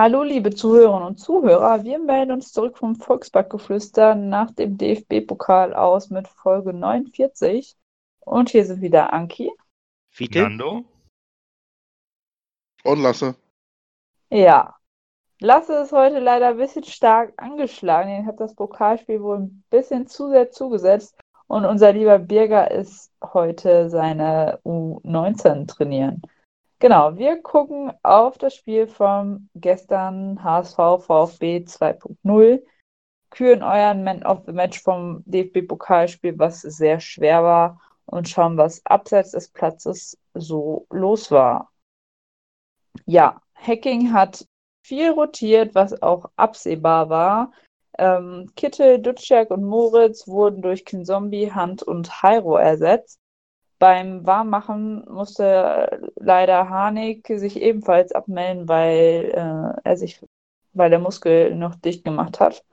Hallo, liebe Zuhörerinnen und Zuhörer. Wir melden uns zurück vom Volksparkgeflüster nach dem DFB-Pokal aus mit Folge 49. Und hier sind wieder Anki. Fiete? Nando? Und Lasse. Ja. Lasse ist heute leider ein bisschen stark angeschlagen. Den hat das Pokalspiel wohl ein bisschen zu sehr zugesetzt. Und unser lieber Birger ist heute seine U19 trainieren. Genau, wir gucken auf das Spiel vom gestern HSV VfB 2.0, küren euren Man of the Match vom DFB-Pokalspiel, was sehr schwer war, und schauen, was abseits des Platzes so los war. Ja, Hacking hat viel rotiert, was auch absehbar war. Ähm, Kittel, Dutschak und Moritz wurden durch Kinzombie, Hand und Hairo ersetzt. Beim Warmmachen musste leider Harnik sich ebenfalls abmelden, weil äh, er sich, weil der Muskel noch dicht gemacht hat.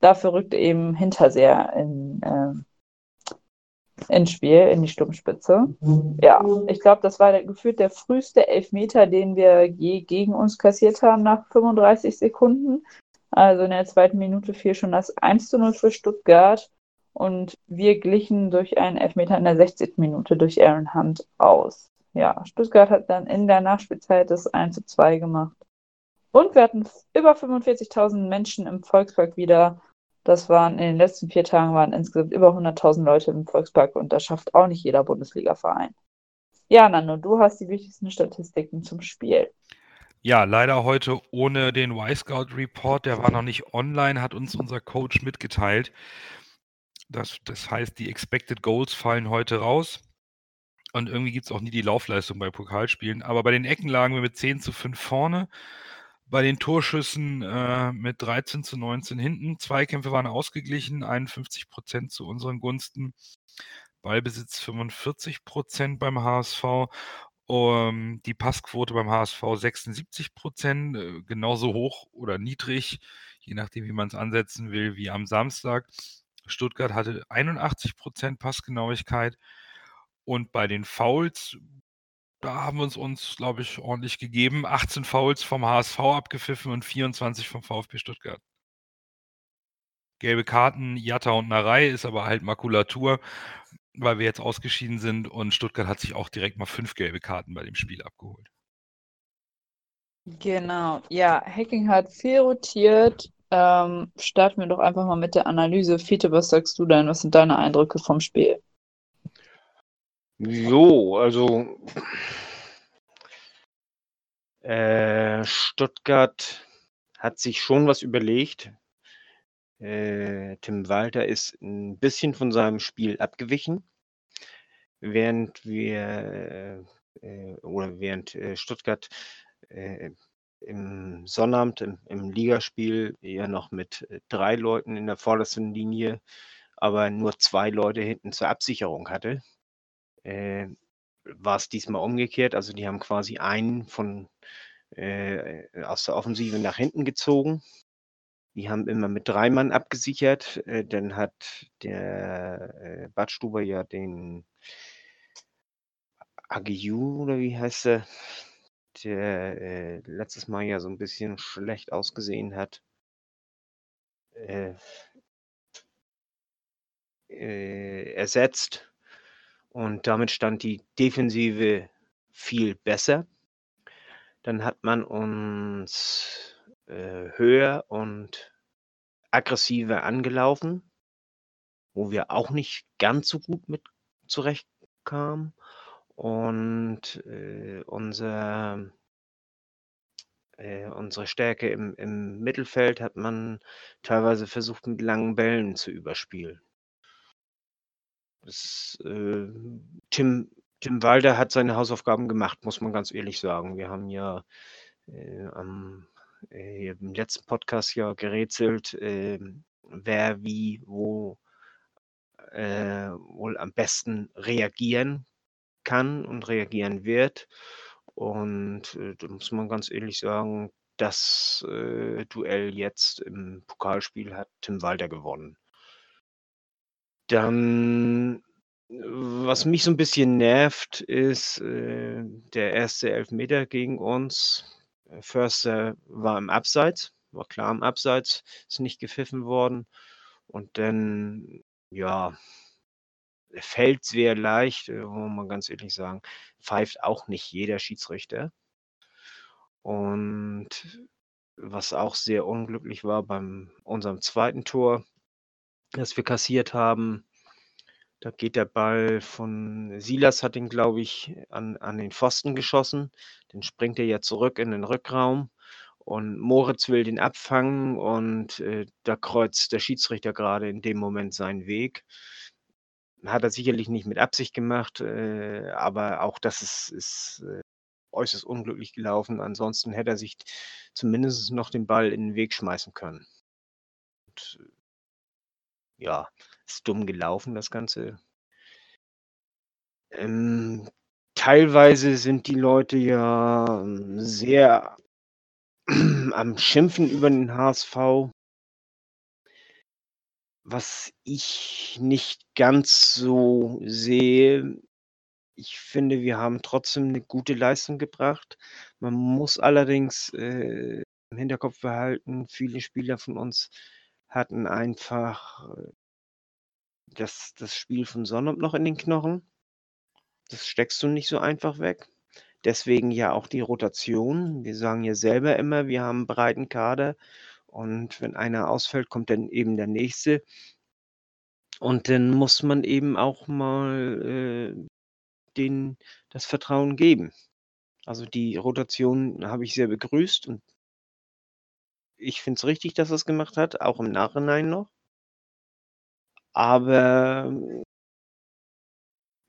Dafür rückte eben Hinterseher in, äh, ins Spiel, in die Sturmspitze. Ja, ich glaube, das war der, gefühlt der früheste Elfmeter, den wir je gegen uns kassiert haben nach 35 Sekunden. Also in der zweiten Minute fiel schon das 1 zu 0 für Stuttgart. Und wir glichen durch einen Elfmeter in der 60. Minute durch Aaron Hunt aus. Ja, Stuttgart hat dann in der Nachspielzeit das 1 zu 2 gemacht. Und wir hatten über 45.000 Menschen im Volkspark wieder. Das waren in den letzten vier Tagen waren insgesamt über 100.000 Leute im Volkspark und das schafft auch nicht jeder Bundesliga-Verein. Ja, Nando, du hast die wichtigsten Statistiken zum Spiel. Ja, leider heute ohne den Y-Scout Report. Der war noch nicht online, hat uns unser Coach mitgeteilt. Das, das heißt, die Expected Goals fallen heute raus. Und irgendwie gibt es auch nie die Laufleistung bei Pokalspielen. Aber bei den Ecken lagen wir mit 10 zu 5 vorne. Bei den Torschüssen äh, mit 13 zu 19 hinten. Zweikämpfe waren ausgeglichen, 51 Prozent zu unseren Gunsten. Ballbesitz 45 Prozent beim HSV. Um, die Passquote beim HSV 76 Prozent, äh, genauso hoch oder niedrig, je nachdem, wie man es ansetzen will, wie am Samstag. Stuttgart hatte 81 Prozent Passgenauigkeit. Und bei den Fouls, da haben wir uns, uns glaube ich, ordentlich gegeben. 18 Fouls vom HSV abgepfiffen und 24 vom VfB Stuttgart. Gelbe Karten, Jatta und Narei ist aber halt Makulatur, weil wir jetzt ausgeschieden sind und Stuttgart hat sich auch direkt mal fünf gelbe Karten bei dem Spiel abgeholt. Genau, ja, Hacking hat viel rotiert. Ähm, starten wir doch einfach mal mit der Analyse. Fiete, was sagst du denn? Was sind deine Eindrücke vom Spiel? Jo, also äh, Stuttgart hat sich schon was überlegt. Äh, Tim Walter ist ein bisschen von seinem Spiel abgewichen, während wir äh, oder während äh, Stuttgart äh, im Sonnabend im, im Ligaspiel ja noch mit äh, drei Leuten in der vordersten Linie, aber nur zwei Leute hinten zur Absicherung hatte. Äh, war es diesmal umgekehrt. Also die haben quasi einen von äh, aus der Offensive nach hinten gezogen. Die haben immer mit drei Mann abgesichert. Äh, dann hat der äh, Badstuber ja den Agiu oder wie heißt er, der äh, letztes Mal ja so ein bisschen schlecht ausgesehen hat. Äh, äh, ersetzt. Und damit stand die Defensive viel besser. Dann hat man uns äh, höher und aggressiver angelaufen, wo wir auch nicht ganz so gut mit zurechtkamen. Und äh, unser, äh, unsere Stärke im, im Mittelfeld hat man teilweise versucht, mit langen Bällen zu überspielen. Das, äh, Tim, Tim Walder hat seine Hausaufgaben gemacht, muss man ganz ehrlich sagen. Wir haben ja äh, am, äh, im letzten Podcast ja gerätselt, äh, wer wie wo äh, wohl am besten reagieren kann und reagieren wird. Und äh, da muss man ganz ehrlich sagen, das äh, Duell jetzt im Pokalspiel hat Tim Walter gewonnen. Dann, was mich so ein bisschen nervt, ist äh, der erste Elfmeter gegen uns. Förster war im Abseits, war klar im Abseits, ist nicht gepfiffen worden. Und dann, ja, fällt sehr leicht, äh, muss man ganz ehrlich sagen, pfeift auch nicht jeder Schiedsrichter. Und was auch sehr unglücklich war beim unserem zweiten Tor, das wir kassiert haben, da geht der Ball von Silas hat ihn, glaube ich, an, an den Pfosten geschossen. Dann springt er ja zurück in den Rückraum und Moritz will den abfangen und äh, da kreuzt der Schiedsrichter gerade in dem Moment seinen Weg. Hat er sicherlich nicht mit Absicht gemacht, äh, aber auch das ist, ist äh, äußerst unglücklich gelaufen. Ansonsten hätte er sich zumindest noch den Ball in den Weg schmeißen können. Und, äh, ja, ist dumm gelaufen, das Ganze. Ähm, teilweise sind die Leute ja ähm, sehr am Schimpfen über den HSV. Was ich nicht ganz so sehe, ich finde, wir haben trotzdem eine gute Leistung gebracht. Man muss allerdings, äh, im Hinterkopf behalten, viele Spieler von uns hatten einfach, äh, das das Spiel von Sonnabend noch in den Knochen. Das steckst du nicht so einfach weg. Deswegen ja auch die Rotation. Wir sagen ja selber immer, wir haben 'n breiten Kader und wenn einer ausfällt, kommt dann eben der Nächste. Und dann muss man eben auch mal, äh, denen das Vertrauen geben. Also, die Rotation habe ich sehr begrüßt und ich finde es richtig, dass er's gemacht hat, auch im Nachhinein noch. Aber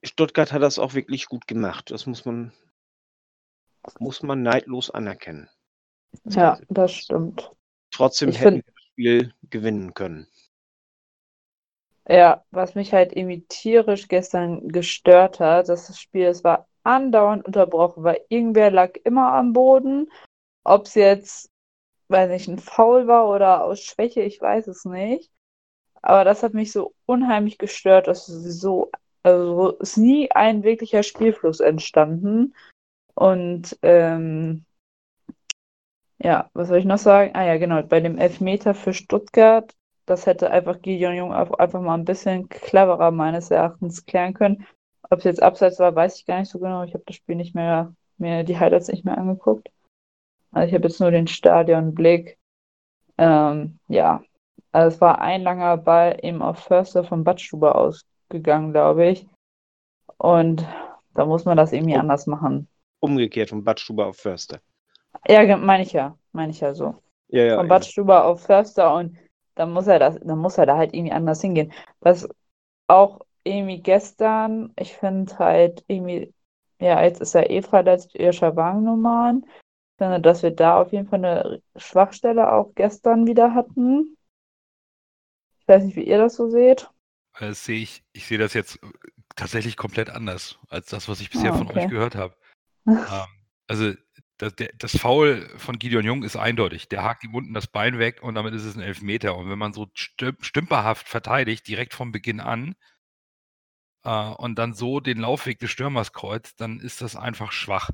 Stuttgart hat das auch wirklich gut gemacht. Das muss man muss man neidlos anerkennen. Ja, das stimmt. Trotzdem Ich hätten wir das Spiel gewinnen können. Ja, was mich halt irgendwie tierisch gestern gestört hat, dass das Spiel, es war andauernd unterbrochen, weil irgendwer lag immer am Boden. Ob's jetzt, weiß nicht, 'n Foul war oder aus Schwäche, ich weiß es nicht. Aber das hat mich so unheimlich gestört, dass so also, ist nie ein wirklicher Spielfluss entstanden. Und, ähm ja, was soll ich noch sagen? Ah ja, genau, bei dem Elfmeter für Stuttgart, das hätte einfach Gideon Jung einfach mal 'n bisschen cleverer meines Erachtens klären können. Ob's jetzt abseits war, weiß ich gar nicht so genau. Ich habe das Spiel nicht mehr mir die Highlights nicht mehr angeguckt. Also, ich habe jetzt nur den Stadionblick. Ähm, ja, also, es war ein langer Ball eben auf Förster von Badstuber ausgegangen, glaube ich. Und da muss man das irgendwie Um anders machen. umgekehrt von Badstuber auf Förster. Ja, meine ich ja meine ich ja so. Ja, ja, Von ja. Badstuber auf Förster und dann muss er das dann muss er da halt irgendwie anders hingehen. Was auch irgendwie gestern ich finde halt irgendwie ja, jetzt ist er eh verletzt, Ilja Wagnumann. Ich finde, dass wir da auf jeden Fall 'ne Schwachstelle auch gestern wieder hatten. Ich weiß nicht, wie ihr das so seht? Äh, das sehe ich ich sehe das jetzt, tatsächlich komplett anders als das, was ich bisher Ah, von euch okay. gehört habe. Ähm, also, da der das Foul von Gideon Jung ist eindeutig. Der hakt ihm unten das Bein weg und damit ist es 'n Elfmeter. Und wenn man so stüm stümperhaft verteidigt, direkt von Beginn an äh, und dann so den Laufweg des Stürmers kreuzt, dann ist das einfach schwach.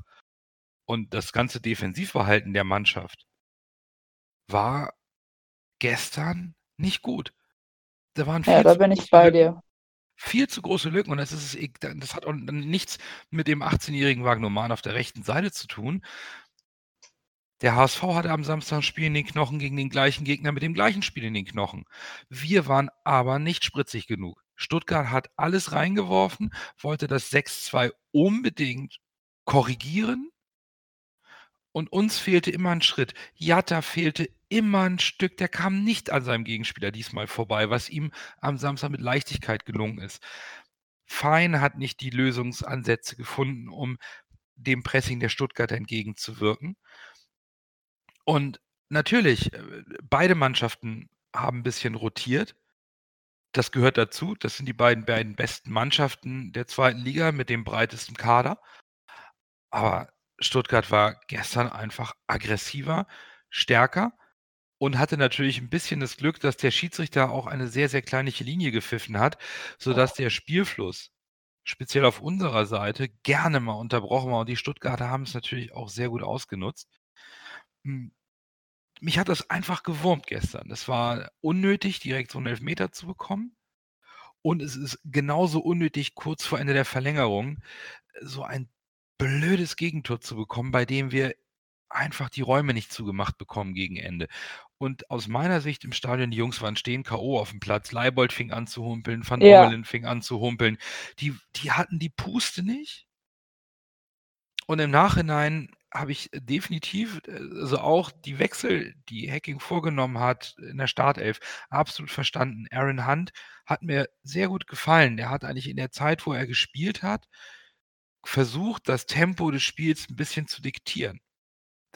Und das ganze Defensivverhalten der Mannschaft war gestern nicht gut. Da waren Ja, da bin ich bei dir. Viel zu große Lücken und das ist es e das hat auch nichts mit dem 18-jährigen Wagnoman auf der rechten Seite zu tun. Der HSV hatte am Samstag 'n Spiel in den Knochen gegen den gleichen Gegner mit dem gleichen Spiel in den Knochen. Wir waren aber nicht spritzig genug. Stuttgart hat alles reingeworfen, wollte das 6:2 unbedingt korrigieren. Und uns fehlte immer 'n Schritt. Jatta fehlte immer 'n Stück. Der kam nicht an seinem Gegenspieler diesmal vorbei, was ihm am Samstag mit Leichtigkeit gelungen ist. Fein hat nicht die Lösungsansätze gefunden, um dem Pressing der Stuttgarter entgegenzuwirken. Und natürlich, äh, beide Mannschaften haben ein bisschen rotiert. Das gehört dazu. Das sind die beiden, beiden besten Mannschaften der zweiten Liga mit dem breitesten Kader. Aber Stuttgart war gestern einfach aggressiver, stärker und hatte natürlich ein bisschen das Glück, dass der Schiedsrichter auch eine sehr, sehr kleinliche Linie gepfiffen hat, sodass der Spielfluss speziell auf unserer Seite gerne mal unterbrochen war und die Stuttgarter haben es natürlich auch sehr gut ausgenutzt. Hm, mich hat das einfach gewurmt gestern. Das war unnötig, direkt so einen Elfmeter zu bekommen und es ist genauso unnötig, kurz vor Ende der Verlängerung so ein blödes Gegentor zu bekommen, bei dem wir einfach die Räume nicht zugemacht bekommen gegen Ende. Und aus meiner Sicht im Stadion, die Jungs waren stehen K.O. auf dem Platz. Leibold fing an zu humpeln, Van Ja. Ommelen fing an zu humpeln. Die, die hatten die Puste nicht. Und im Nachhinein habe ich definitiv, also auch die Wechsel, die Hacking vorgenommen hat in der Startelf, absolut verstanden. Aaron Hunt hat mir sehr gut gefallen. Der hat eigentlich in der Zeit, wo er gespielt hat, versucht, das Tempo des Spiels ein bisschen zu diktieren.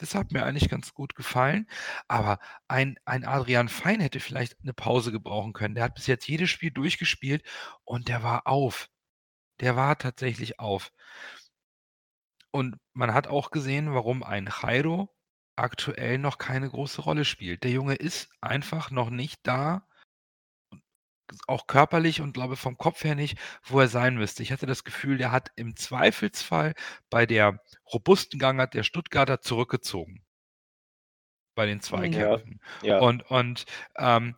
Das hat mir eigentlich ganz gut gefallen. Aber ein, ein Adrian Fein hätte vielleicht eine Pause gebrauchen können. Der hat bis jetzt jedes Spiel durchgespielt und der war auf. Der war tatsächlich auf. Und man hat auch gesehen, warum ein Jairo aktuell noch keine große Rolle spielt. Der Junge ist einfach noch nicht da, auch körperlich und glaube vom Kopf her nicht, wo er sein müsste. Ich hatte das Gefühl, der hat im Zweifelsfall bei der robusten Gangart der Stuttgarter zurückgezogen. Bei den Zweikämpfen. Ja. Und, und ähm,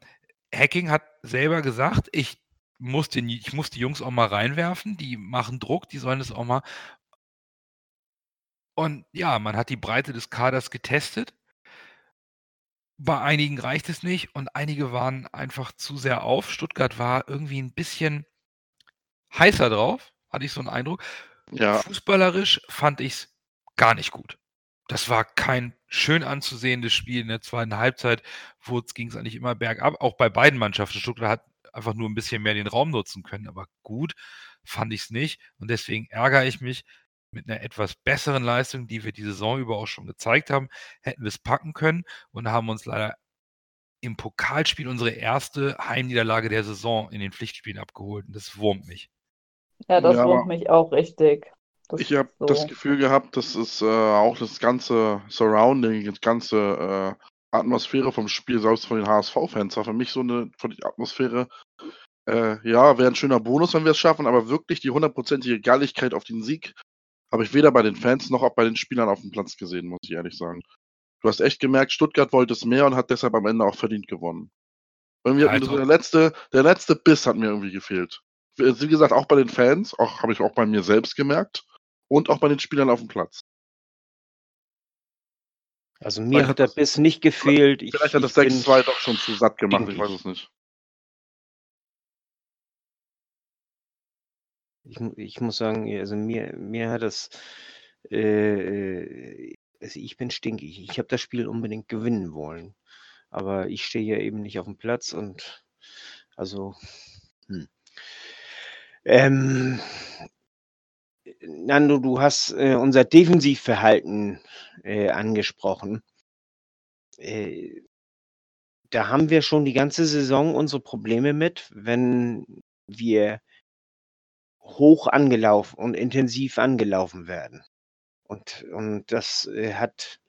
Hacking hat selber gesagt, ich muss, den, ich muss die Jungs auch mal reinwerfen, die machen Druck, die sollen es auch mal. Und ja, man hat die Breite des Kaders getestet. Bei einigen reicht es nicht und einige waren einfach zu sehr auf. Stuttgart war irgendwie ein bisschen heißer drauf, hatte ich so einen Eindruck. Ja, Fußballerisch fand ich es gar nicht gut. Das war kein schön anzusehendes Spiel in der zweiten Halbzeit, wo es ging es eigentlich immer bergab, auch bei beiden Mannschaften. Stuttgart hat einfach nur ein bisschen mehr den Raum nutzen können, aber gut fand ich es nicht und deswegen ärgere ich mich. Mit einer etwas besseren Leistung, die wir die Saison über auch schon gezeigt haben, hätten wir es packen können und haben uns leider im Pokalspiel unsere erste Heimniederlage der Saison in den Pflichtspielen abgeholt und das wurmt mich. Ja, das Ja, wurmt mich auch richtig. Das ich habe ist das so. Gefühl gehabt, dass es äh, auch das ganze Surrounding, die ganze äh, Atmosphäre vom Spiel, selbst von den HSV-Fans, war für mich so eine von der Atmosphäre, äh, ja, wäre ein schöner Bonus, wenn wir es schaffen, aber wirklich die hundertprozentige Galligkeit auf den Sieg habe ich weder bei den Fans noch auch bei den Spielern auf dem Platz gesehen, muss ich ehrlich sagen. Du hast echt gemerkt, Stuttgart wollte es mehr und hat deshalb am Ende auch verdient gewonnen. Mir Also- so der letzte, der letzte Biss hat mir irgendwie gefehlt. Wie gesagt, auch bei den Fans, auch habe ich auch bei mir selbst gemerkt und auch bei den Spielern auf dem Platz. Also mir Vielleicht hat der Biss nicht gefehlt. Ich, Vielleicht hat das ich bin 6-2 doch schon zu satt gemacht, ich weiß es nicht. Ich, ich muss sagen, also mir, mir hat das, äh, also ich bin stinkig. Ich habe das Spiel unbedingt gewinnen wollen. Aber ich stehe ja eben nicht auf dem Platz und also, hm. Ähm, Nando, du hast äh, unser Defensivverhalten äh, angesprochen. Äh, da haben wir schon die ganze Saison unsere Probleme mit, wenn wir hoch angelaufen und intensiv angelaufen werden. Und, und das äh, hat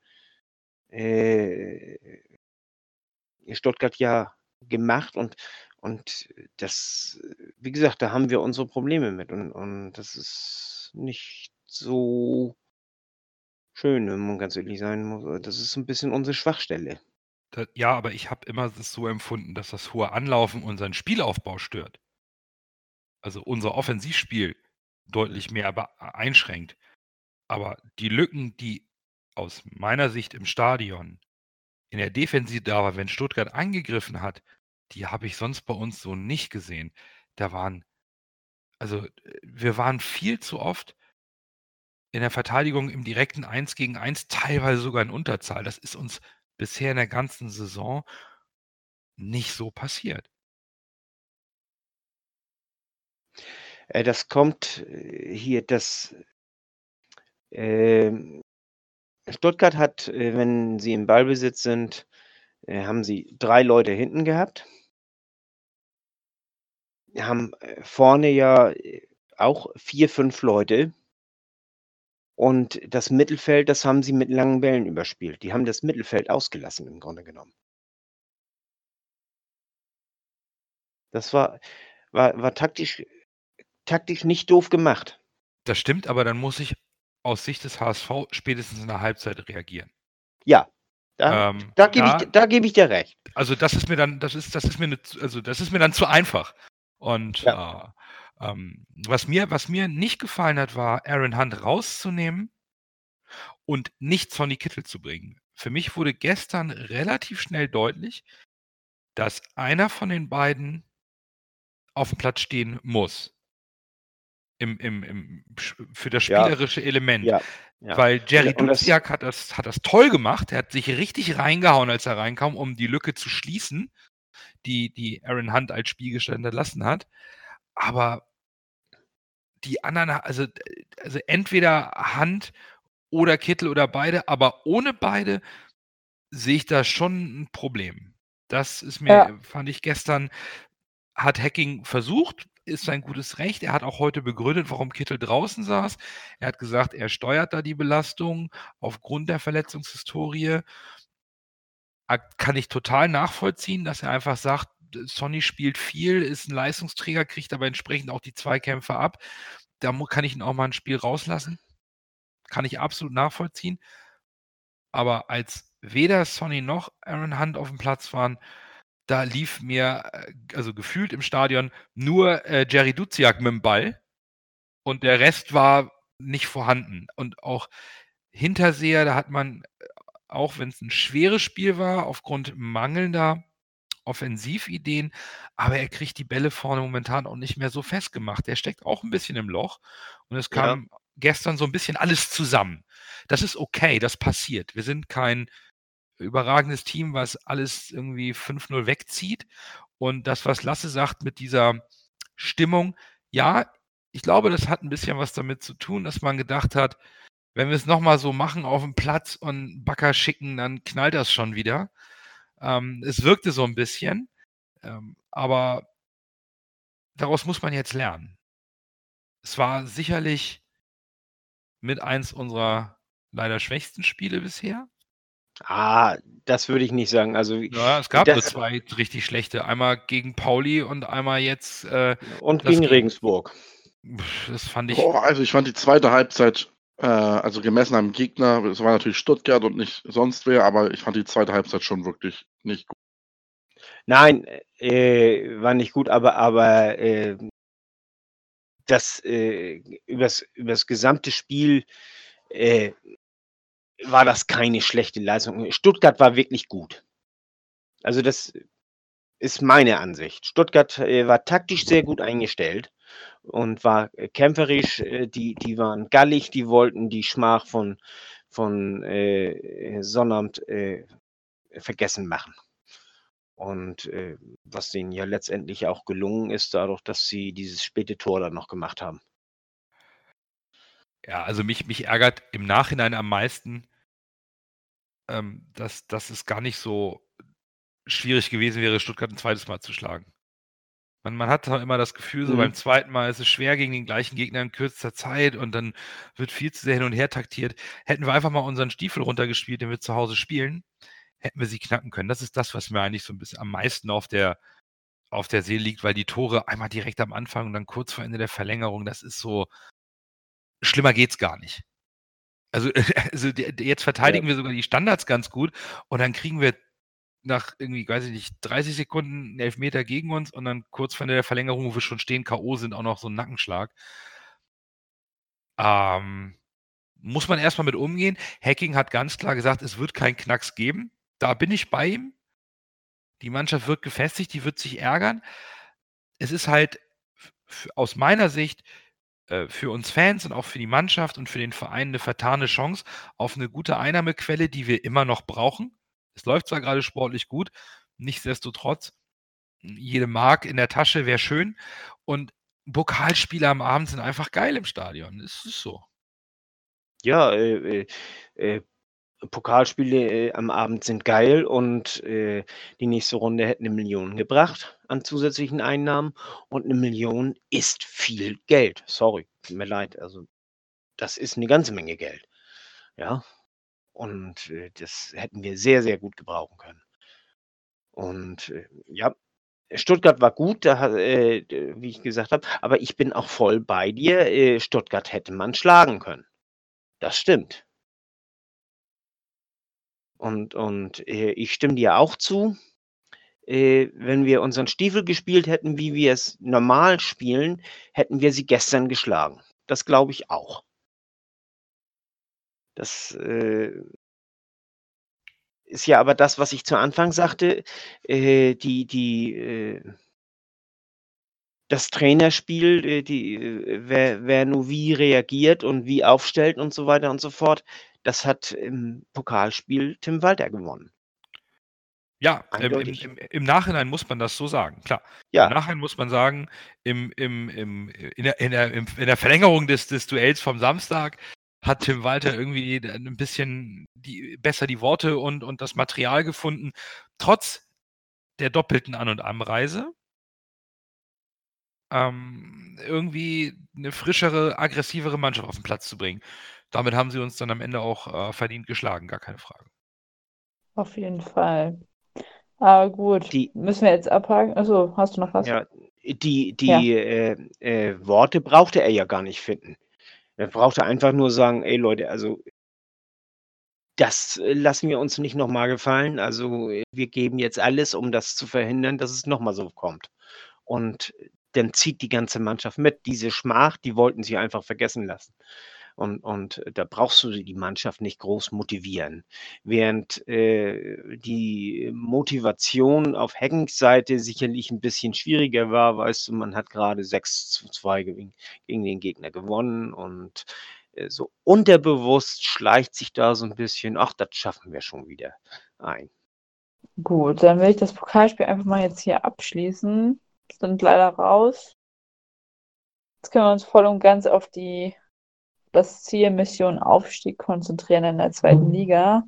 äh, Stuttgart ja gemacht und, und das, wie gesagt, da haben wir unsere Probleme mit und, und das ist nicht so schön, wenn man ganz ehrlich sein muss. Das ist ein bisschen unsere Schwachstelle. Ja, aber ich habe immer so empfunden, dass das hohe Anlaufen unseren Spielaufbau stört. Also unser Offensivspiel deutlich mehr be- einschränkt. Aber die Lücken, die aus meiner Sicht im Stadion in der Defensive da war, wenn Stuttgart angegriffen hat, die habe ich sonst bei uns so nicht gesehen. Da waren, also äh, wir waren viel zu oft in der Verteidigung im direkten 1 gegen 1, teilweise sogar in Unterzahl. Das ist uns bisher in der ganzen Saison nicht so passiert. Das kommt äh, hier, das ähm, Stuttgart hat, äh, wenn sie im Ballbesitz sind, äh, haben sie drei Leute hinten gehabt. Haben äh, vorne ja äh, auch vier, fünf Leute. Und das Mittelfeld, das haben sie mit langen Bällen überspielt. Die haben das Mittelfeld ausgelassen im Grunde genommen. Das war, war, war taktisch, taktisch nicht doof gemacht. Das stimmt, aber dann muss ich aus Sicht des HSV spätestens in der Halbzeit reagieren. Ja, da, Ähm, da gebe ich, da gebe ich dir recht. Also das ist mir dann, das ist, das ist mir, ne, also das ist mir dann zu einfach. Und äh, ähm, was mir, was mir nicht gefallen hat, war Aaron Hunt rauszunehmen und nicht Sonny Kittel zu bringen. Für mich wurde gestern relativ schnell deutlich, dass einer von den beiden auf dem Platz stehen muss. Im, im, im, für das Ja. spielerische Element. Ja, ja. Weil Jerry Duziak hat das, hat das toll gemacht. Er hat sich richtig reingehauen, als er reinkam, um die Lücke zu schließen, die, die Aaron Hunt als Spielgestand hinterlassen hat. Aber die anderen, also, also entweder Hunt oder Kittel oder beide, aber ohne beide sehe ich da schon ein Problem. Das ist mir, Ja. fand ich gestern, hat Hacking versucht, ist sein gutes Recht. Er hat auch heute begründet, warum Kittel draußen saß. Er hat gesagt, er steuert da die Belastung aufgrund der Verletzungshistorie. Kann ich total nachvollziehen, dass er einfach sagt, Sonny spielt viel, ist ein Leistungsträger, kriegt aber entsprechend auch die Zweikämpfe ab. Da kann ich ihn auch mal ein Spiel rauslassen. Kann ich absolut nachvollziehen. Aber als weder Sonny noch Aaron Hunt auf dem Platz waren, da lief mir, äh, also gefühlt im Stadion, nur äh, Jerry Duziak mit dem Ball und der Rest war nicht vorhanden. Und auch Hinterseher, da hat man, äh, auch wenn es ein schweres Spiel war, aufgrund mangelnder Offensivideen, aber er kriegt die Bälle vorne momentan auch nicht mehr so festgemacht. Der steckt auch ein bisschen im Loch und es Ja. kam gestern so ein bisschen alles zusammen. Das ist okay, das passiert. Wir sind kein überragendes Team, was alles irgendwie 5-0 wegzieht. Und das, was Lasse sagt mit dieser Stimmung, ja, ich glaube, das hat ein bisschen was damit zu tun, dass man gedacht hat, wenn wir es nochmal so machen auf dem Platz und Backer schicken, dann knallt das schon wieder. Ähm, es wirkte so ein bisschen, ähm, aber daraus muss man jetzt lernen. Es war sicherlich mit eins unserer leider schwächsten Spiele bisher. Ah, das würde ich nicht sagen. Also, Ja, es gab nur das, zwei richtig schlechte. Einmal gegen Pauli und einmal jetzt, äh, und gegen. Regensburg. das fand ich. Boah, also ich fand die zweite Halbzeit, äh, also gemessen am Gegner, es war natürlich Stuttgart und nicht sonst wer, aber ich fand die zweite Halbzeit schon wirklich nicht gut. Nein, äh, war nicht gut, aber, aber äh, das äh, übers, übers gesamte Spiel äh, war das keine schlechte Leistung. Stuttgart war wirklich gut. Also das ist meine Ansicht. Stuttgart äh, war taktisch sehr gut eingestellt und war äh, kämpferisch. Äh, die, die waren gallig, die wollten die Schmach von, von äh, Sonnabend äh, vergessen machen. Und äh, was denen ja letztendlich auch gelungen ist, dadurch, dass sie dieses späte Tor dann noch gemacht haben. Ja, also mich, mich ärgert im Nachhinein am meisten, ähm, dass, dass es gar nicht so schwierig gewesen wäre, Stuttgart ein zweites Mal zu schlagen. Man, man hat doch immer das Gefühl, so Mhm. beim zweiten Mal ist es schwer gegen den gleichen Gegner in kürzester Zeit und dann wird viel zu sehr hin und her taktiert. Hätten wir einfach mal unseren Stiefel runtergespielt, den wir zu Hause spielen, hätten wir sie knacken können. Das ist das, was mir eigentlich so ein bisschen am meisten auf der, auf der Seele liegt, weil die Tore einmal direkt am Anfang und dann kurz vor Ende der Verlängerung, das ist so, schlimmer geht's gar nicht. Also, also jetzt verteidigen wir sogar die Standards ganz gut und dann kriegen wir nach irgendwie, weiß ich nicht, 30 Sekunden einen Elfmeter gegen uns und dann kurz vor der Verlängerung, wo wir schon stehen, K.O. sind, auch noch so ein Nackenschlag. Ähm, muss man erstmal mit umgehen. Hacking hat ganz klar gesagt, es wird keinen Knacks geben. Da bin ich bei ihm. Die Mannschaft wird gefestigt, die wird sich ärgern. Es ist halt aus meiner Sicht äh, für uns Fans und auch für die Mannschaft und für den Verein eine vertane Chance auf eine gute Einnahmequelle, die wir immer noch brauchen. Es läuft zwar gerade sportlich gut, nichtsdestotrotz, jede Mark in der Tasche wäre schön. Und Pokalspiele am Abend sind einfach geil im Stadion. Es ist so. Ja, äh, äh, äh, Pokalspiele äh, am Abend sind geil und äh, die nächste Runde hätte eine Million gebracht an zusätzlichen Einnahmen und eine Million ist viel Geld. Sorry, tut mir leid. Also das ist eine ganze Menge Geld. Ja. Und äh, das hätten wir sehr, sehr gut gebrauchen können. Und äh, ja, Stuttgart war gut, da, äh, wie ich gesagt habe, aber ich bin auch voll bei dir. Äh, Stuttgart hätte man schlagen können. Das stimmt. Und, und äh, ich stimme dir auch zu. Äh, wenn wir unseren Stiefel gespielt hätten, wie wir es normal spielen, hätten wir sie gestern geschlagen. Das glaube ich auch. Das äh, ist ja aber das, was ich zu Anfang sagte, äh, die, die, äh, das Trainerspiel, äh, die, wer, wer nur wie reagiert und wie aufstellt und so weiter und so fort, das hat im Pokalspiel Tim Walter gewonnen. Ja, im, im, im, Nachhinein muss man das so sagen, klar. Ja. Im Nachhinein muss man sagen, im, im, im, in, der, in, der, in der Verlängerung des, des Duells vom Samstag hat Tim Walter irgendwie ein bisschen die, besser die Worte und, und das Material gefunden, trotz der doppelten An- und Anreise. Ähm, irgendwie eine frischere, aggressivere Mannschaft auf den Platz zu bringen. Damit haben sie uns dann am Ende auch äh, verdient geschlagen, gar keine Frage. Auf jeden Fall. Aber gut, die, müssen wir jetzt abhaken? Also, hast du noch was? Ja, die, die ja. Äh, äh, Worte brauchte er ja gar nicht finden. Er brauchte einfach nur sagen, ey Leute, also das äh, lassen wir uns nicht nochmal gefallen. Also wir geben jetzt alles, um das zu verhindern, dass es nochmal so kommt. Und dann zieht die ganze Mannschaft mit. Diese Schmach, die wollten sie einfach vergessen lassen. Und, und da brauchst du die Mannschaft nicht groß motivieren. Während äh, die Motivation auf Hackings Seite sicherlich ein bisschen schwieriger war, weißt du, man hat gerade 6 zu 2 gegen, gegen den Gegner gewonnen und äh, so unterbewusst schleicht sich da so ein bisschen, ach, das schaffen wir schon wieder ein. Gut, dann will ich das Pokalspiel einfach mal jetzt hier abschließen. Sind leider raus. Jetzt können wir uns voll und ganz auf die das Ziel Mission Aufstieg konzentrieren in der zweiten Liga.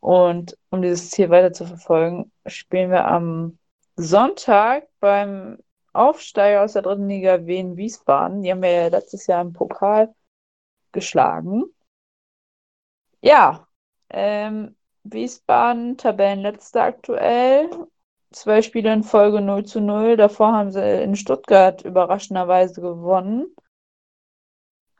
Und um dieses Ziel weiter zu verfolgen, spielen wir am Sonntag beim Aufsteiger aus der dritten Liga Wien Wiesbaden. Die haben wir ja letztes Jahr im Pokal geschlagen. Ja, ähm, Wiesbaden, Tabellenletzter aktuell. Zwei Spiele in Folge 0 zu 0. Davor haben sie in Stuttgart überraschenderweise gewonnen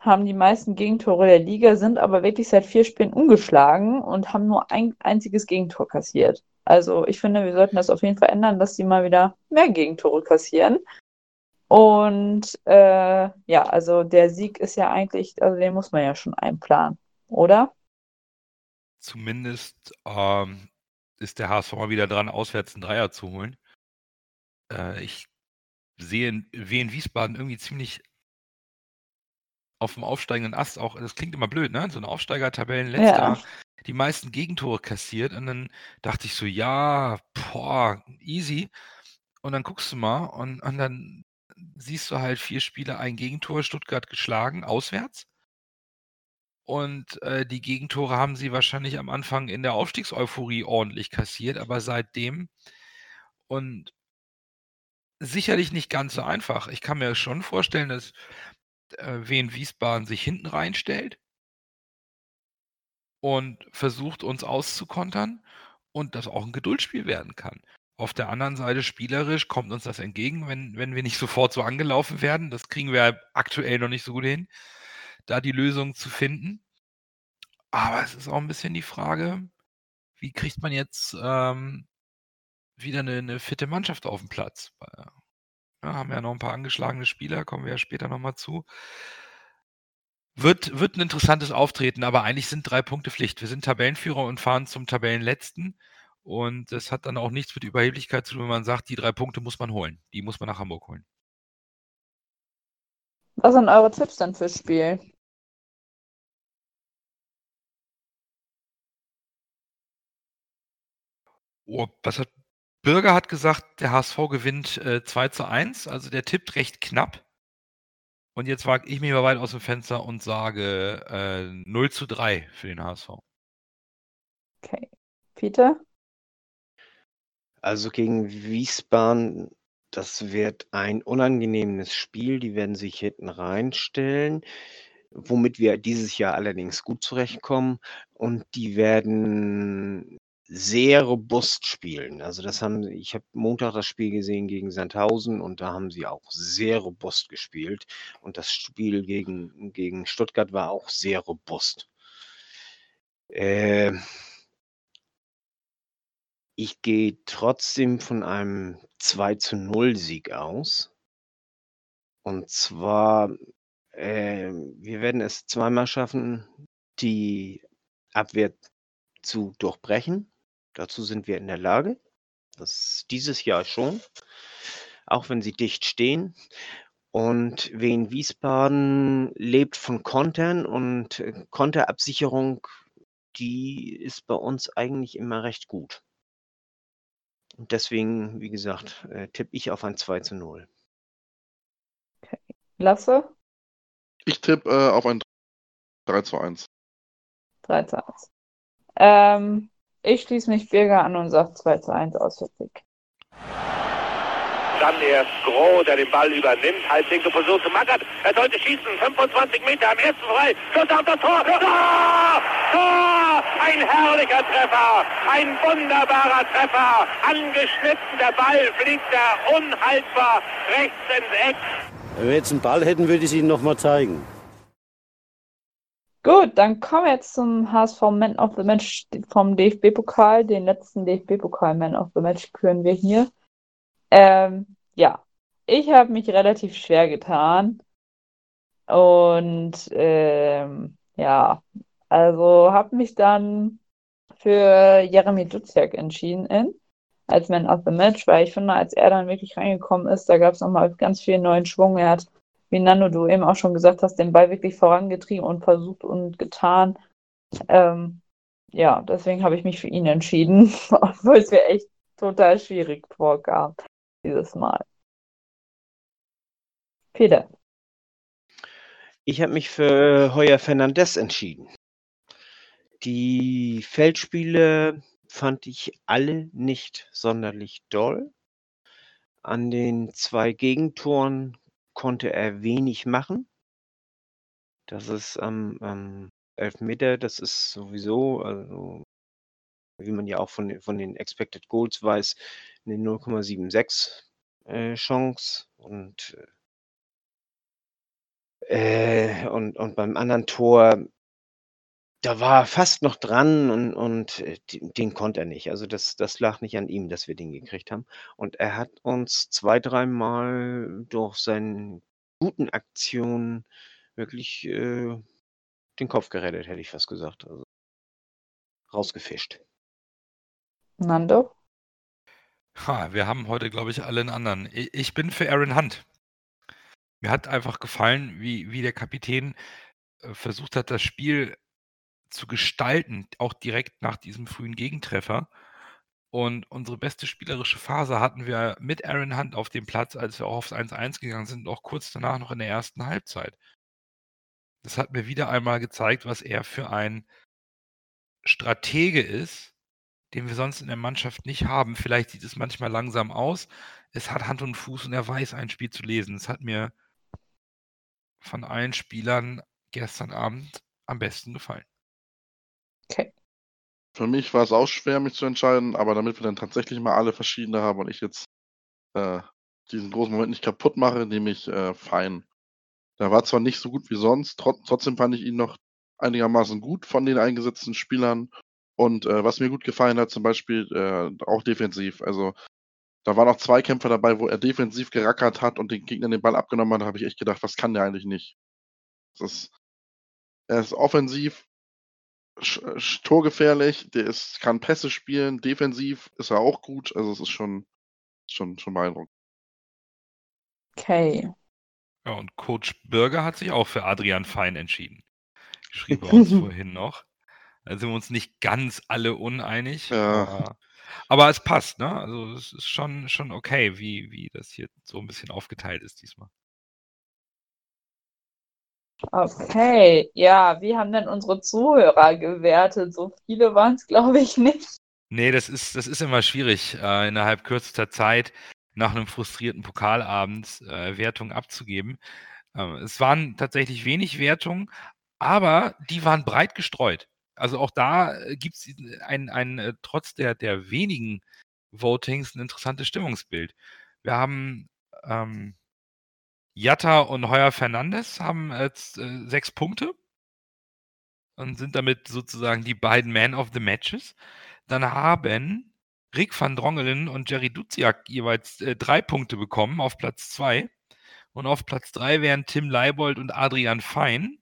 haben die meisten Gegentore der Liga, sind aber wirklich seit vier Spielen ungeschlagen und haben nur ein einziges Gegentor kassiert. Also ich finde, wir sollten das auf jeden Fall ändern, dass sie mal wieder mehr Gegentore kassieren. Und äh, ja, also der Sieg ist ja eigentlich, also den muss man ja schon einplanen, oder? Zumindest ähm, ist der HSV mal wieder dran, auswärts einen Dreier zu holen. Äh, ich sehe in Wiesbaden irgendwie ziemlich auf dem aufsteigenden Ast auch, das klingt immer blöd, ne? So ein Aufsteiger-Tabellenletzter, ja. die meisten Gegentore kassiert. Und dann dachte ich so, ja, boah, easy. Und dann guckst du mal und, und dann siehst du halt vier Spiele, ein Gegentor, Stuttgart geschlagen, auswärts. Und äh, die Gegentore haben sie wahrscheinlich am Anfang in der Aufstiegseuphorie ordentlich kassiert, aber seitdem und sicherlich nicht ganz so einfach. Ich kann mir schon vorstellen, dass äh, Wien Wiesbaden sich hinten reinstellt und versucht, uns auszukontern und das auch ein Geduldsspiel werden kann. Auf der anderen Seite spielerisch kommt uns das entgegen, wenn, wenn wir nicht sofort so angelaufen werden. Das kriegen wir aktuell noch nicht so gut hin, da die Lösung zu finden. Aber es ist auch ein bisschen die Frage, wie kriegt man jetzt ähm, wieder eine, eine, fitte Mannschaft auf den Platz? Ja, haben ja noch ein paar angeschlagene Spieler, kommen wir ja später nochmal zu. Wird, wird ein interessantes Auftreten, aber eigentlich sind drei Punkte Pflicht. Wir sind Tabellenführer und fahren zum Tabellenletzten. Und es hat dann auch nichts mit Überheblichkeit zu tun, wenn man sagt, die drei Punkte muss man holen. Die muss man nach Hamburg holen. Was sind eure Tipps denn fürs Spiel? Oh, was hat Bürger hat gesagt, der HSV gewinnt äh, 2 zu 1, also der tippt recht knapp. Und jetzt wage ich mich mal weit aus dem Fenster und sage äh, 0 zu 3 für den HSV. Peter? Also gegen Wiesbaden, das wird ein unangenehmes Spiel. Die werden sich hinten reinstellen, womit wir dieses Jahr allerdings gut zurechtkommen. Und die werden sehr robust spielen. Also das haben ich habe Montag das Spiel gesehen gegen Sandhausen und da haben sie auch sehr robust gespielt. Und das Spiel gegen, gegen Stuttgart war auch sehr robust. Äh, ich gehe trotzdem von einem 2 zu 0 Sieg aus. Und zwar, äh, wir werden es zweimal schaffen, die Abwehr zu durchbrechen. Dazu sind wir in der Lage. Das dieses Jahr schon. Auch wenn sie dicht stehen. Und Wien Wiesbaden lebt von Kontern und äh, Konterabsicherung, die ist bei uns eigentlich immer recht gut. Und deswegen, wie gesagt, äh, tippe ich auf ein 2 zu 0. Lasse? Ich tippe äh, auf ein 3 zu 1. 3 zu 1. Ähm, ich schließe mich Birger an und sage 2 zu 1 auswärtig. Dann erst Groh, der den Ball übernimmt. Halblinke versucht zu Mackert. Er sollte schießen. 25 Meter am ersten frei. Schuss auf das Tor. Tor! Tor! Ein herrlicher Treffer. Ein wunderbarer Treffer. Angeschnitten. Der Ball fliegt da unhaltbar rechts ins Eck. Wenn wir jetzt einen Ball hätten, würde ich es Ihnen nochmal zeigen. Gut, dann kommen wir jetzt zum HSV Man of the Match vom DFB-Pokal. Den letzten DFB-Pokal Man of the Match küren wir hier. Ähm, ja, ich habe mich relativ schwer getan. Und ähm, ja, also habe mich dann für Jeremy Duziak entschieden in, als Man of the Match, weil ich finde, als er dann wirklich reingekommen ist, da gab es nochmal ganz viel neuen Schwung. Er hat, wie Nando du eben auch schon gesagt hast, den Ball wirklich vorangetrieben und versucht und getan. Ähm, ja, deswegen habe ich mich für ihn entschieden, obwohl es mir echt total schwierig vorkam dieses Mal. Peter. Ich habe mich für Heuer Fernandez entschieden. Die Feldspiele fand ich alle nicht sonderlich doll. An den zwei Gegentoren konnte er wenig machen. Das ist am ähm, Elfmeter, das ist sowieso, also, wie man ja auch von, von den Expected Goals weiß, eine 0,76 äh, Chance. Und, äh, und, und beim anderen Tor, da war er fast noch dran und, und äh, den, den konnte er nicht. Also das, das lag nicht an ihm, dass wir den gekriegt haben. Und er hat uns zwei, dreimal durch seine guten Aktionen wirklich äh, den Kopf gerettet, hätte ich fast gesagt. Also rausgefischt. Nando? Ha, wir haben heute, glaube ich, alle einen anderen. I- Ich bin für Aaron Hunt. Mir hat einfach gefallen, wie, wie der Kapitän äh, versucht hat, das Spiel zu gestalten, auch direkt nach diesem frühen Gegentreffer. Und unsere beste spielerische Phase hatten wir mit Aaron Hunt auf dem Platz, als wir auch aufs 1-1 gegangen sind, und auch kurz danach noch in der ersten Halbzeit. Das hat mir wieder einmal gezeigt, was er für ein Stratege ist, den wir sonst in der Mannschaft nicht haben. Vielleicht sieht es manchmal langsam aus. Es hat Hand und Fuß und er weiß, ein Spiel zu lesen. Es hat mir von allen Spielern gestern Abend am besten gefallen. Okay. Für mich war es auch schwer, mich zu entscheiden, aber damit wir dann tatsächlich mal alle verschiedene haben und ich jetzt äh, diesen großen Moment nicht kaputt mache, nehme ich äh, Fein. Der war zwar nicht so gut wie sonst, trot trotzdem fand ich ihn noch einigermaßen gut von den eingesetzten Spielern. Und äh, was mir gut gefallen hat, zum Beispiel äh, auch defensiv. Also da waren auch zwei Kämpfer dabei, wo er defensiv gerackert hat und den Gegnern den Ball abgenommen hat. Habe ich echt gedacht, was kann der eigentlich nicht? Das ist, er ist offensiv torgefährlich, der ist, kann Pässe spielen, defensiv ist er auch gut. Also es ist schon, schon, schon beeindruckend. Okay. Ja, und Coach Bürger hat sich auch für Adrian Fein entschieden. Schrieb er uns vorhin noch. Da sind wir uns nicht ganz alle uneinig. Ja. Aber, aber es passt, ne? Also es ist schon, schon okay, wie, wie das hier so ein bisschen aufgeteilt ist diesmal. Okay. Ja, wie haben denn unsere Zuhörer gewertet? So viele waren es, glaube ich, nicht. Nee, das ist, das ist immer schwierig, äh, innerhalb kürzester Zeit nach einem frustrierten Pokalabend äh, Wertungen abzugeben. Ähm, es waren tatsächlich wenig Wertungen, aber die waren breit gestreut. Also auch da äh, gibt es ein, ein, äh, trotz der, der wenigen Votings ein interessantes Stimmungsbild. Wir haben ähm, Jatta und Heuer Fernandes haben jetzt äh, sechs Punkte und sind damit sozusagen die beiden Man of the Matches. Dann haben Rick van Drongelen und Jerry Duziak jeweils äh, drei Punkte bekommen auf Platz zwei. Und auf Platz drei wären Tim Leibold und Adrian Fein.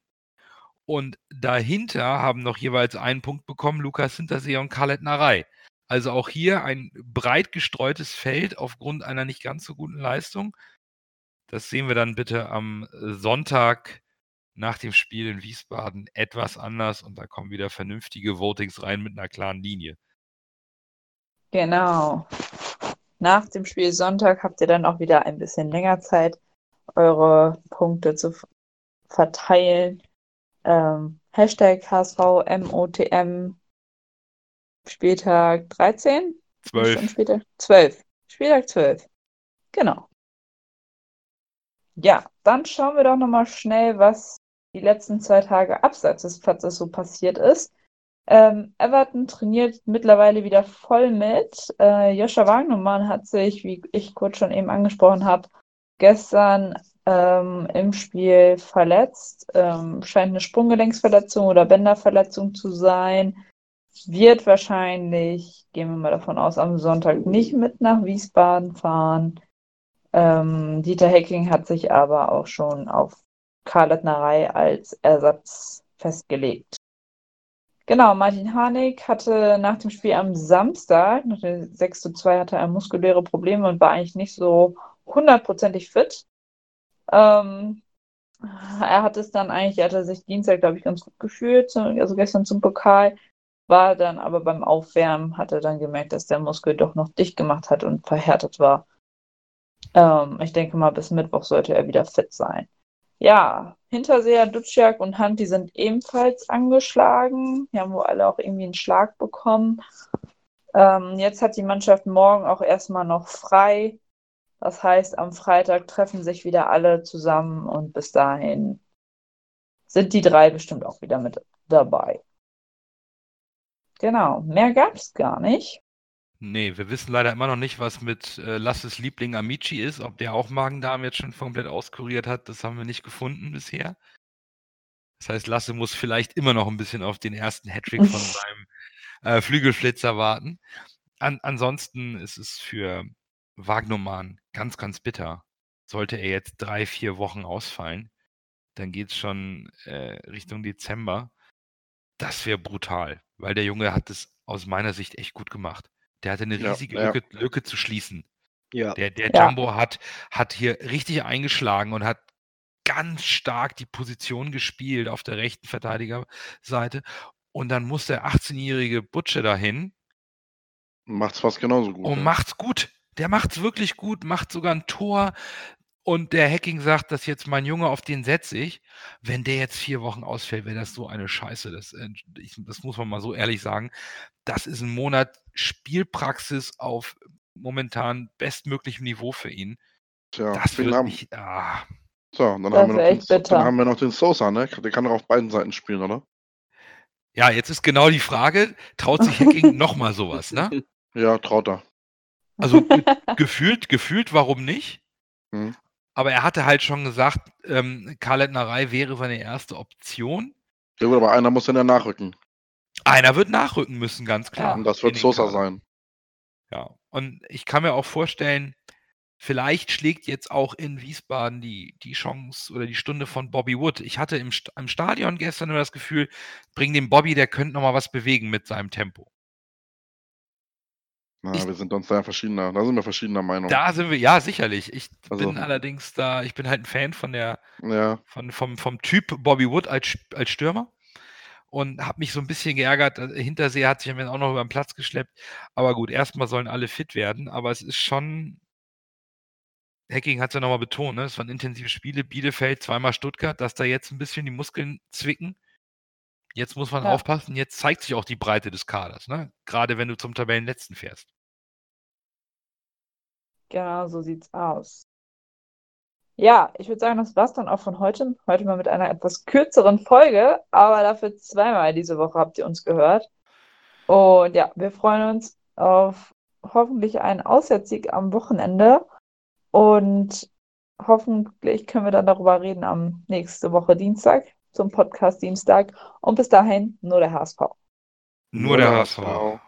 Und dahinter haben noch jeweils einen Punkt bekommen Lukas Hintersee und Khaled Narei. Also auch hier ein breit gestreutes Feld aufgrund einer nicht ganz so guten Leistung. Das sehen wir dann bitte am Sonntag nach dem Spiel in Wiesbaden etwas anders und da kommen wieder vernünftige Votings rein mit einer klaren Linie. Genau. Nach dem Spiel Sonntag habt ihr dann auch wieder ein bisschen länger Zeit, eure Punkte zu verteilen. Ähm, Hashtag HSVMOTM Spieltag 13? 12. Spieltag 12. Spieltag 12. Genau. Ja, dann schauen wir doch nochmal schnell, was die letzten zwei Tage abseits des Platzes so passiert ist. Ähm, Everton trainiert mittlerweile wieder voll mit. Äh, Joscha Wagnermann hat sich, wie ich kurz schon eben angesprochen habe, gestern ähm, im Spiel verletzt. Ähm, scheint eine Sprunggelenksverletzung oder Bänderverletzung zu sein. Wird wahrscheinlich, gehen wir mal davon aus, am Sonntag nicht mit nach Wiesbaden fahren. Ähm, Dieter Hecking hat sich aber auch schon auf Karl Lettnerei als Ersatz festgelegt. Genau, Martin Harnik hatte nach dem Spiel am Samstag, nach dem 6 zu 2, hatte er muskuläre Probleme und war eigentlich nicht so hundertprozentig fit. Ähm, er hat es dann eigentlich, er hatte sich Dienstag, glaube ich, ganz gut gefühlt, also gestern zum Pokal, war dann aber beim Aufwärmen, hat er dann gemerkt, dass der Muskel doch noch dicht gemacht hat und verhärtet war. Ähm, ich denke mal, bis Mittwoch sollte er wieder fit sein. Ja, Hinterseher, Duciak und Hunt, die sind ebenfalls angeschlagen. Die haben wohl alle auch irgendwie einen Schlag bekommen. Ähm, jetzt hat die Mannschaft morgen auch erstmal noch frei. Das heißt, am Freitag treffen sich wieder alle zusammen und bis dahin sind die drei bestimmt auch wieder mit dabei. Genau, mehr gab es gar nicht. Nee, wir wissen leider immer noch nicht, was mit äh, Lasses Liebling Amici ist. Ob der auch Magen-Darm jetzt schon komplett auskuriert hat, das haben wir nicht gefunden bisher. Das heißt, Lasse muss vielleicht immer noch ein bisschen auf den ersten Hattrick von seinem äh, Flügelflitzer warten. An, ansonsten ist es für Wagnoman ganz, ganz bitter. Sollte er jetzt drei, vier Wochen ausfallen, dann geht es schon äh, Richtung Dezember. Das wäre brutal, weil der Junge hat es aus meiner Sicht echt gut gemacht. Der hatte eine Ja, riesige ja. Lücke, Lücke zu schließen. Ja. Der, der Ja. Jumbo hat, hat hier richtig eingeschlagen und hat ganz stark die Position gespielt auf der rechten Verteidigerseite. Und dann muss der 18-jährige Butcher dahin Macht's fast genauso gut. und ja. macht's gut. Der macht's wirklich gut, macht sogar ein Tor. Und der Hacking sagt, dass jetzt mein Junge, auf den setze ich. Wenn der jetzt vier Wochen ausfällt, wäre das so eine Scheiße. Das, äh, das muss man mal so ehrlich sagen. Das ist ein Monat Spielpraxis auf momentan bestmöglichem Niveau für ihn. Tja, Das wird haben, mich. Ah, so, dann, haben wir noch wär den, dann haben wir noch den Sosa, ne? Der kann doch auf beiden Seiten spielen, oder? ja, jetzt ist genau die Frage: Traut sich Hacking nochmal sowas, ne? Ja, traut er. Also ge gefühlt, gefühlt, warum nicht? Mhm. Aber er hatte halt schon gesagt, ähm, Karl-Lettnerei wäre seine erste Option. Ja, gut, aber einer muss dann ja nachrücken. Einer wird nachrücken müssen, ganz klar. Und das wird Sosa Kader. sein. Ja, und ich kann mir auch vorstellen, vielleicht schlägt jetzt auch in Wiesbaden die, die Chance oder die Stunde von Bobby Wood. Ich hatte im, St im Stadion gestern nur das Gefühl, bring den Bobby, der könnte noch mal was bewegen mit seinem Tempo. Na, Ich- wir sind uns da verschiedener, da sind wir verschiedener Meinung. Da sind wir, ja, sicherlich. Ich Also- bin allerdings da, ich bin halt ein Fan von der, Ja, von, vom, vom Typ Bobby Wood als, als Stürmer und habe mich so ein bisschen geärgert. äh, Hinterseher hat sich mir auch noch über den Platz geschleppt. Aber gut, erstmal sollen alle fit werden. Aber es ist schon. Hacking hat es ja nochmal betont, ne? es waren intensive Spiele. Bielefeld, zweimal Stuttgart, dass da jetzt ein bisschen die Muskeln zwicken. Jetzt muss man Ja. aufpassen, jetzt zeigt sich auch die Breite des Kaders, ne? Gerade wenn du zum Tabellenletzten fährst. Genau, so sieht's aus. Ja, ich würde sagen, das war's dann auch von heute. Heute mal mit einer etwas kürzeren Folge, aber dafür zweimal diese Woche habt ihr uns gehört. Und ja, wir freuen uns auf hoffentlich einen Auswärtssieg am Wochenende und hoffentlich können wir dann darüber reden am nächste Woche Dienstag zum Podcast Dienstag. Und bis dahin nur der HSV. Nur der HSV.